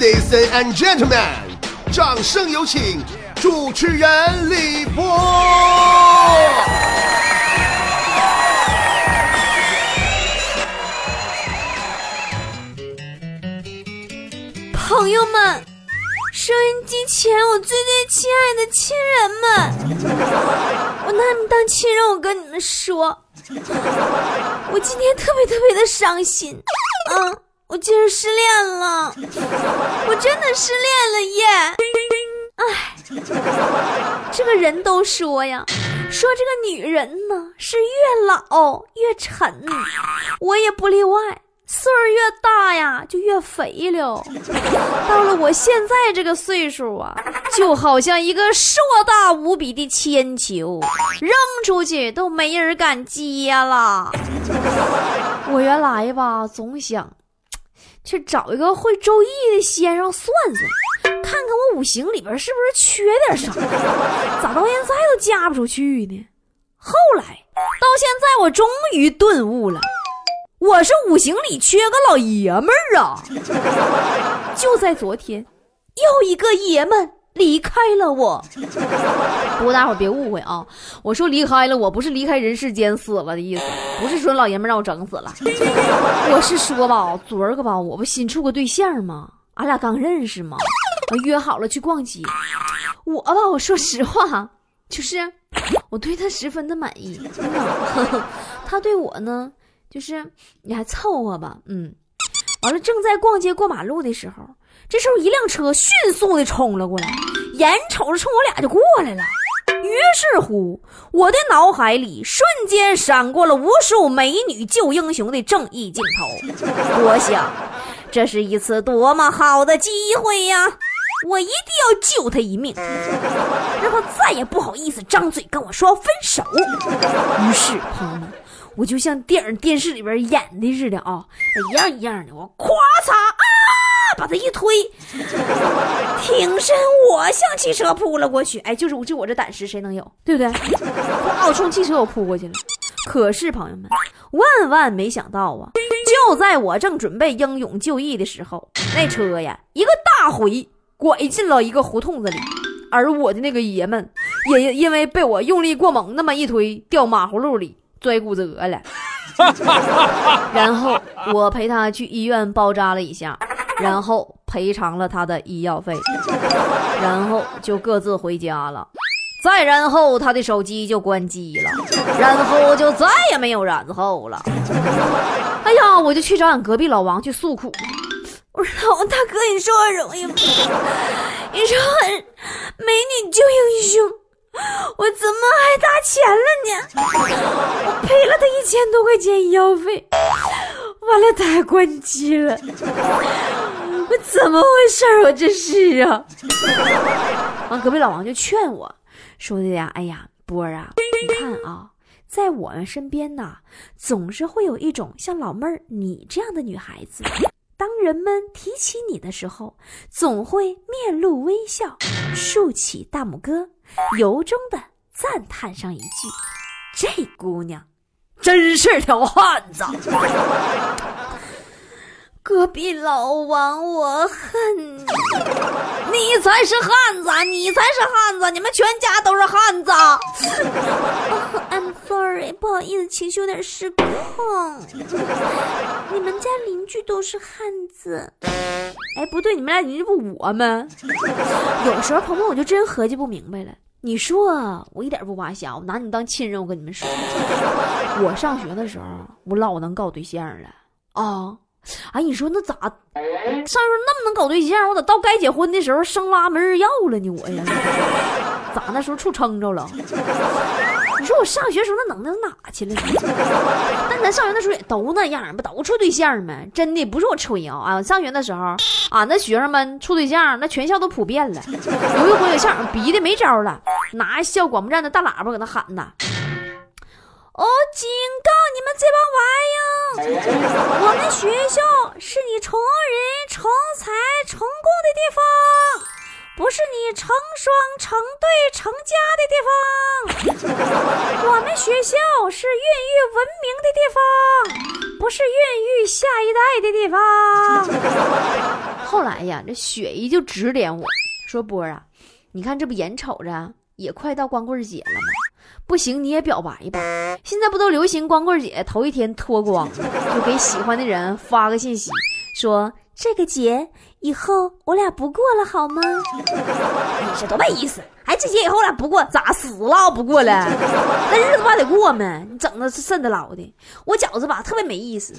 Ladies and gentlemen，掌声有请主持人李波。朋友们，收音机前我最最亲爱的亲人们，我拿你们当亲人，我跟你们说，我今天特别特别的伤心，嗯，我竟然失恋了，我真的失恋了耶！哎，这个人都说呀，说这个女人呢是越老越沉，我也不例外。岁儿越大呀，就越肥了。到了我现在这个岁数啊，就好像一个硕大无比的铅球，扔出去都没人敢接了。我原来吧，总想去找一个会周易的先生算算，看看我五行里边是不是缺点啥，咋到现在都嫁不出去呢？后来到现在，我终于顿悟了。我是五行里缺个老爷们儿啊！就在昨天，又一个爷们离开了我。不过大伙别误会啊，我说离开了我不是离开人世间死了的意思，不是说老爷们让我整死了。我是说吧，昨儿个吧，我不新处个对象吗？俺俩刚认识嘛，约好了去逛街。我吧，我说实话，就是我对他十分的满意，真 的他对我呢。就是你还凑合吧，嗯，完了正在逛街过马路的时候，这时候一辆车迅速的冲了过来，眼瞅着冲我俩就过来了。于是乎，我的脑海里瞬间闪过了无数美女救英雄的正义镜头。我想，这是一次多么好的机会呀！我一定要救他一命，让他再也不好意思张嘴跟我说分手。于是，朋友们。我就像电影电视里边演的似的啊，一样一样的。我咵嚓啊，把他一推，挺身我向汽车扑了过去。哎，就是我就我这胆识，谁能有？对不对？咵，我冲汽车我扑过去了。可是朋友们，万万没想到啊！就在我正准备英勇就义的时候，那车呀一个大回，拐进了一个胡同子里，而我的那个爷们也因为被我用力过猛，那么一推，掉马葫芦里。摔骨折了，然后我陪他去医院包扎了一下，然后赔偿了他的医药费，然后就各自回家了。再然后他的手机就关机了，然后就再也没有然后了。哎呀，我就去找俺隔壁老王去诉苦。我说老王大哥，你说我容易吗？你说美女救英雄。我怎么还搭钱了呢？我赔了他一千多块钱医药费，完了他还关机了，我怎么回事我这是啊！完，隔壁老王就劝我说的呀：“哎呀，波儿啊，你看啊，在我们身边呐，总是会有一种像老妹儿你这样的女孩子。当人们提起你的时候，总会面露微笑，竖起大拇哥。”由衷的赞叹上一句：“这姑娘真是条汉子。”隔壁老王，我恨你，你才是汉子，你才是汉子，你们全家都是汉子。I'm sorry，不好意思，情绪有点失控。你们家邻居都是汉子。哎，不对，你们俩邻居不我吗？有时候鹏鹏，我就真合计不明白了。你说我一点不挖瞎，我拿你当亲人。我跟你们说，我上学的时候，我老能搞对象了啊！哎，你说那咋上学那么能搞对象？我咋到该结婚的时候生拉没人要了呢？我呀，咋那时候处撑着了？你说我上学时候那能耐哪去了？但咱上学那时候也都那样，不都处对象吗？真的不是我吹啊！啊，上学那时候，俺那学生们处对象，那全校都普遍了。有一回，校长逼的没招了，拿校广播站的大喇叭搁那喊呐：“我警告你们这帮玩意儿，我们学校是你成人成才成功的地方。”不是你成双成对成家的地方，我们学校是孕育文明的地方，不是孕育下一代的地方。后来呀，这雪姨就指点我说：“波儿啊，你看这不眼瞅着也快到光棍节了吗？不行，你也表白吧。现在不都流行光棍节头一天脱光，就给喜欢的人发个信息，说这个节以后我俩不过了，好吗？你这多没意思！哎，这节以后我俩不过，咋死了不过了？那日子不还得过吗？你整的是瘆得老的，我觉着吧特别没意思。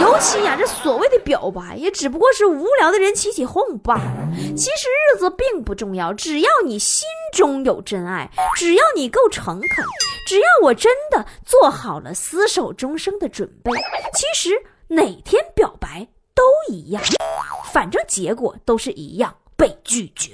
尤其呀，这所谓的表白，也只不过是无聊的人起起哄罢了。其实日子并不重要，只要你心中有真爱，只要你够诚恳，只要我真的做好了厮守终生的准备，其实哪天表白都一样，反正结果都是一样，被拒绝。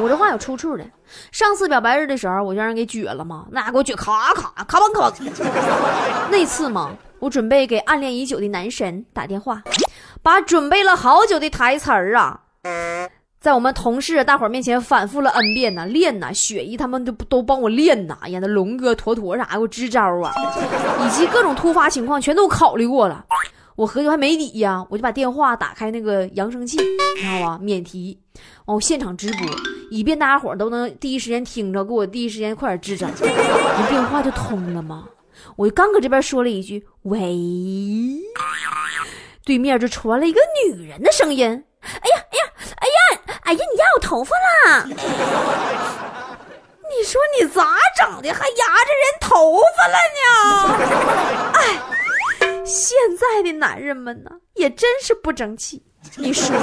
我这话有出处的。上次表白日的时候，我就让人给撅了嘛，那给我撅咔咔咔嘣咔嘣。那次嘛，我准备给暗恋已久的男神打电话，把准备了好久的台词儿啊，在我们同事大伙儿面前反复了 n 遍呐，练呐，雪姨他们都都帮我练呐，哎呀，那龙哥、坨坨啥给我支招啊，以及各种突发情况全都考虑过了。我合计还没底呀，我就把电话打开那个扬声器，你知道吧？免提，完我现场直播，以便大家伙都能第一时间听着，给我第一时间快点支招。你电话就通了吗？我就刚搁这边说了一句“喂”，对面就传来一个女人的声音：“哎呀，哎呀，哎呀，哎呀，你压我头发啦！你说你咋整的，还压着人头发了呢？哎。”现在的男人们呢，也真是不争气。你说，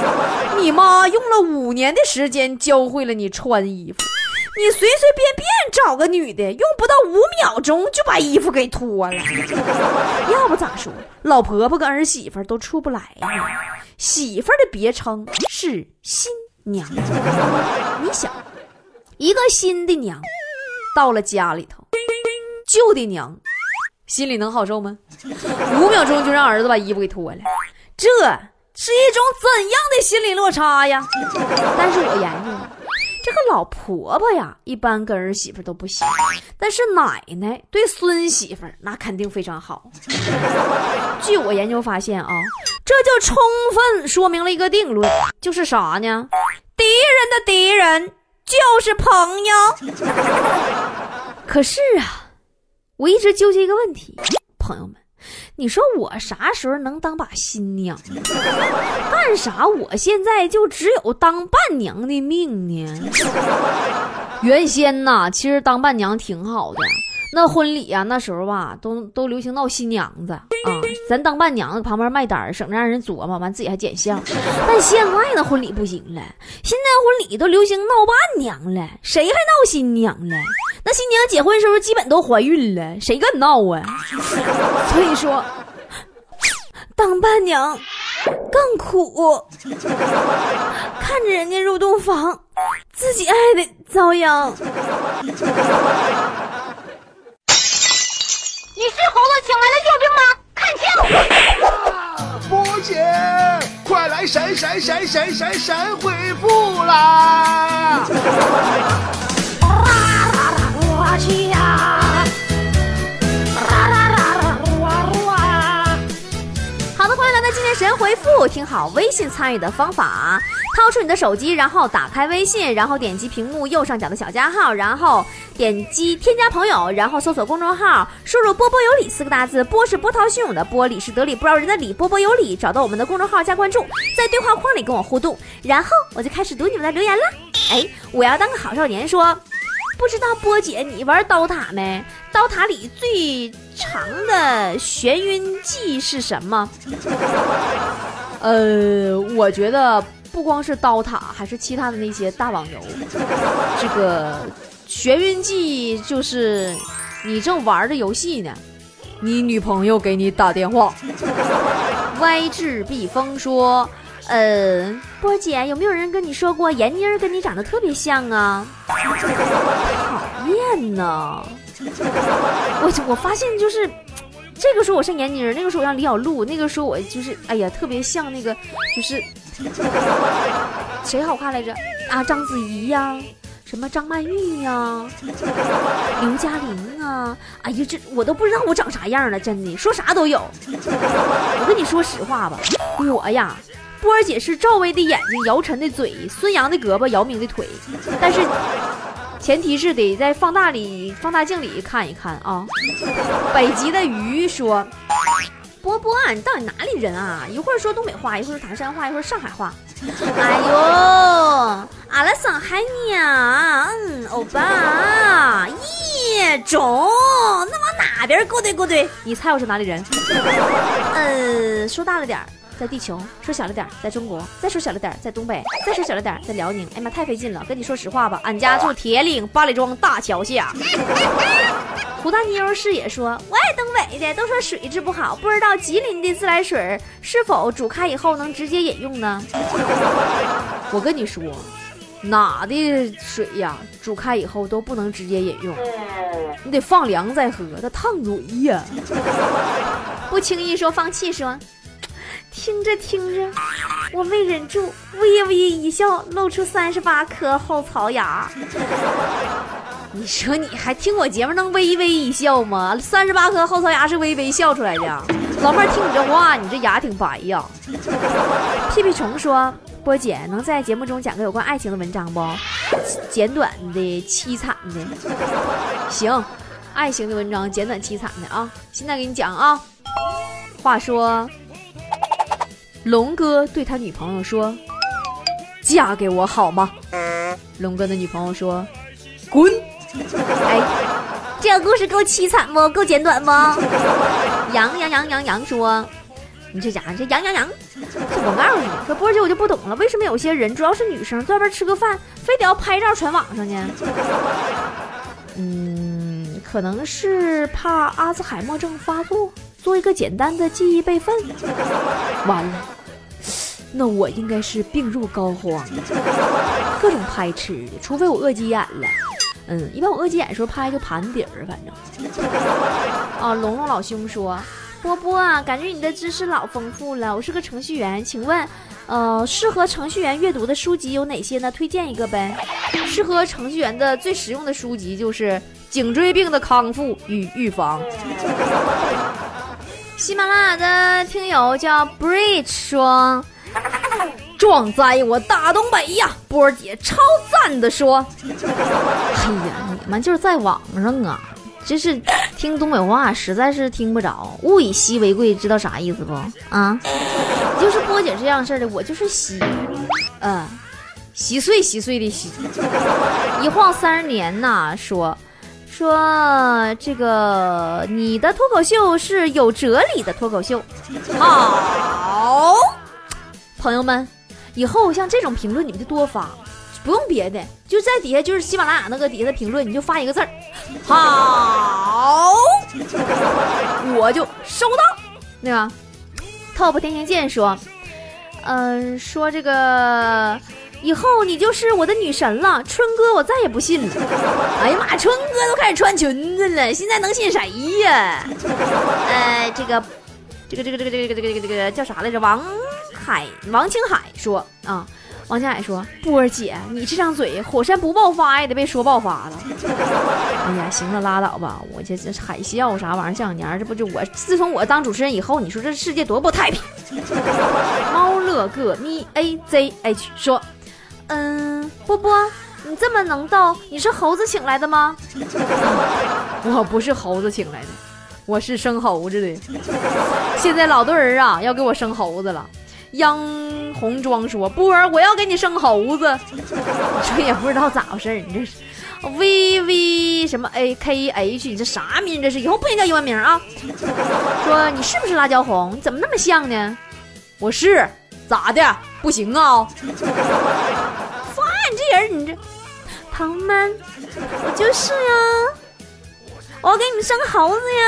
你妈用了五年的时间教会了你穿衣服，你随随便便找个女的，用不到五秒钟就把衣服给脱了。要不咋说，老婆婆跟儿媳妇都出不来呢。媳妇儿的别称是新娘。你想，一个新的娘到了家里头，旧的娘。心里能好受吗？五秒钟就让儿子把衣服给脱了，这是一种怎样的心理落差呀？但是我研究了，这个老婆婆呀，一般跟儿媳妇都不行，但是奶奶对孙媳妇那肯定非常好。据我研究发现啊，这就充分说明了一个定论，就是啥呢？敌人的敌人就是朋友。可是啊。我一直纠结一个问题，朋友们，你说我啥时候能当把新娘？干啥？我现在就只有当伴娘的命呢？原先呐，其实当伴娘挺好的。那婚礼啊，那时候吧，都都流行闹新娘子啊，咱当伴娘旁边卖单，省着让人琢磨，完自己还捡相。但现在那婚礼不行了，现在婚礼都流行闹伴娘了，谁还闹新娘了？那新娘结婚时候基本都怀孕了，谁敢闹啊？所以说，当伴娘更苦，看着人家入洞房，自己还得遭殃。你是猴子请来的救兵吗？看清！波姐，快来闪闪闪闪闪闪回复啦！好的，欢迎来到今天神回复，听好微信参与的方法。掏出你的手机，然后打开微信，然后点击屏幕右上角的小加号，然后点击添加朋友，然后搜索公众号，输入“波波有理”四个大字，波是波涛汹涌的波，理是得理不饶人的理，波波有理，找到我们的公众号加关注，在对话框里跟我互动，然后我就开始读你们的留言了。哎，我要当个好少年，说不知道波姐你玩刀塔没？刀塔里最长的眩晕技是什么？呃，我觉得。不光是刀塔，还是其他的那些大网游，这个眩晕剂就是你正玩着游戏呢，你女朋友给你打电话，歪智避风说，呃，波姐有没有人跟你说过闫妮儿跟你长得特别像啊？讨厌呢，我我发现就是，这个时候我像闫妮儿，那个时候我像李小璐，那个时候我就是哎呀特别像那个就是。谁好看来着？啊，章子怡呀，什么张曼玉呀，刘嘉玲啊，哎呀，这我都不知道我长啥样了，真的，说啥都有。我跟你说实话吧，我呀，波儿姐是赵薇的眼睛，姚晨的嘴，孙杨的胳膊，姚明的腿。但是前提是得在放大里、放大镜里看一看啊。北极的鱼说。波波，你到底哪里人啊？一会儿说东北话，一会儿说唐山话，一会儿上海话。哎呦，阿拉上海娘？嗯，欧巴，咦，中，那往哪边勾兑勾兑？你猜我是哪里人？呃，说大了点儿，在地球；说小了点儿，在中国；再说小了点儿，在东北；再说小了点儿，在辽宁。哎妈，太费劲了。跟你说实话吧，俺家住铁岭八里庄大桥下。胡大妞是也说，我爱东北的，都说水质不好，不知道吉林的自来水是否煮开以后能直接饮用呢？我跟你说，哪的水呀，煮开以后都不能直接饮用，你得放凉再喝，它烫嘴呀。不轻易说放弃，说听着听着，我没忍住，微微一笑，露出三十八颗后槽牙。你说你还听我节目能微微一笑吗？三十八颗后槽牙是微微笑出来的。老妹儿听你这话，你这牙挺白呀。屁屁虫说：“波姐能在节目中讲个有关爱情的文章不？简短的、凄惨的。行，爱情的文章简短凄惨的啊。现在给你讲啊。话说，龙哥对他女朋友说：‘嫁给我好吗？’龙哥的女朋友说：‘滚。’哎，这个故事够凄惨不？够简短不？杨杨杨杨杨说：“你这家伙，这杨杨杨，我告诉你，说波姐我就不懂了，为什么有些人主要是女生在外边吃个饭，非得要拍照传网上呢？嗯，可能是怕阿兹海默症发作，做一个简单的记忆备份。完了，那我应该是病入膏肓，各种拍吃的，除非我饿急眼了。”嗯，一般我饿急眼的时候拍就盘底儿，反正。啊，龙龙老兄说，波波啊，感觉你的知识老丰富了。我是个程序员，请问，呃，适合程序员阅读的书籍有哪些呢？推荐一个呗。适合程序员的最实用的书籍就是《颈椎病的康复与预防》。喜马拉雅的听友叫 Bridge 说。壮哉我大东北呀！波儿姐超赞的说：“哎呀，你们就是在网上啊，这是听东北话实在是听不着。物以稀为贵，知道啥意思不？啊，就是波姐这样式的，我就是稀，嗯，稀碎稀碎的稀。一晃三十年呐，说说这个你的脱口秀是有哲理的脱口秀，好，朋友们。”以后像这种评论，你们就多发，不用别的，就在底下就是喜马拉雅那个底下的评论，你就发一个字儿，好，我就收到。对吧 top 天行健说，嗯，说这个以后你就是我的女神了，春哥我再也不信了。哎呀妈，春哥都开始穿裙子了，现在能信谁呀？呃，这个，这个，这个，这个，这个，这个，这个，这个叫啥来着？王。海王青海说啊，王青海说波儿姐，你这张嘴，火山不爆发也得被说爆发了。哎呀，行了，拉倒吧，我这这海啸啥玩意儿，这两年这不就我自从我当主持人以后，你说这世界多不太平。猫乐个咪 A Z H 说，嗯，波波，你这么能逗，你是猴子请来的吗？我不是猴子请来的，我是生猴子的。现在老多人啊要给我生猴子了。央红妆说：“波儿，我要给你生猴子。”我说也不知道咋回事你这是 V V 什么 A K H？你这啥名？这是以后不能叫英文名啊！说你是不是辣椒红？你怎么那么像呢？我是咋的？不行啊！你这人，你这唐们，我就是呀！我给你们生猴子呀！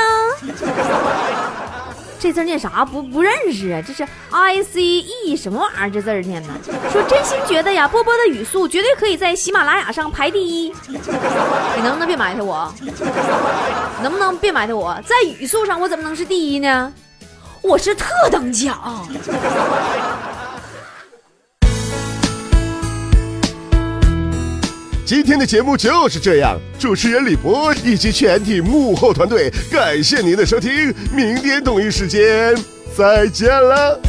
这字念啥？不不认识啊！这是 I C E 什么玩意儿？这字念的。说真心觉得呀，波波的语速绝对可以在喜马拉雅上排第一。你能不能别埋汰我？能不能别埋汰我？在语速上我怎么能是第一呢？我是特等奖。今天的节目就是这样，主持人李博以及全体幕后团队，感谢您的收听，明天同一时间再见了。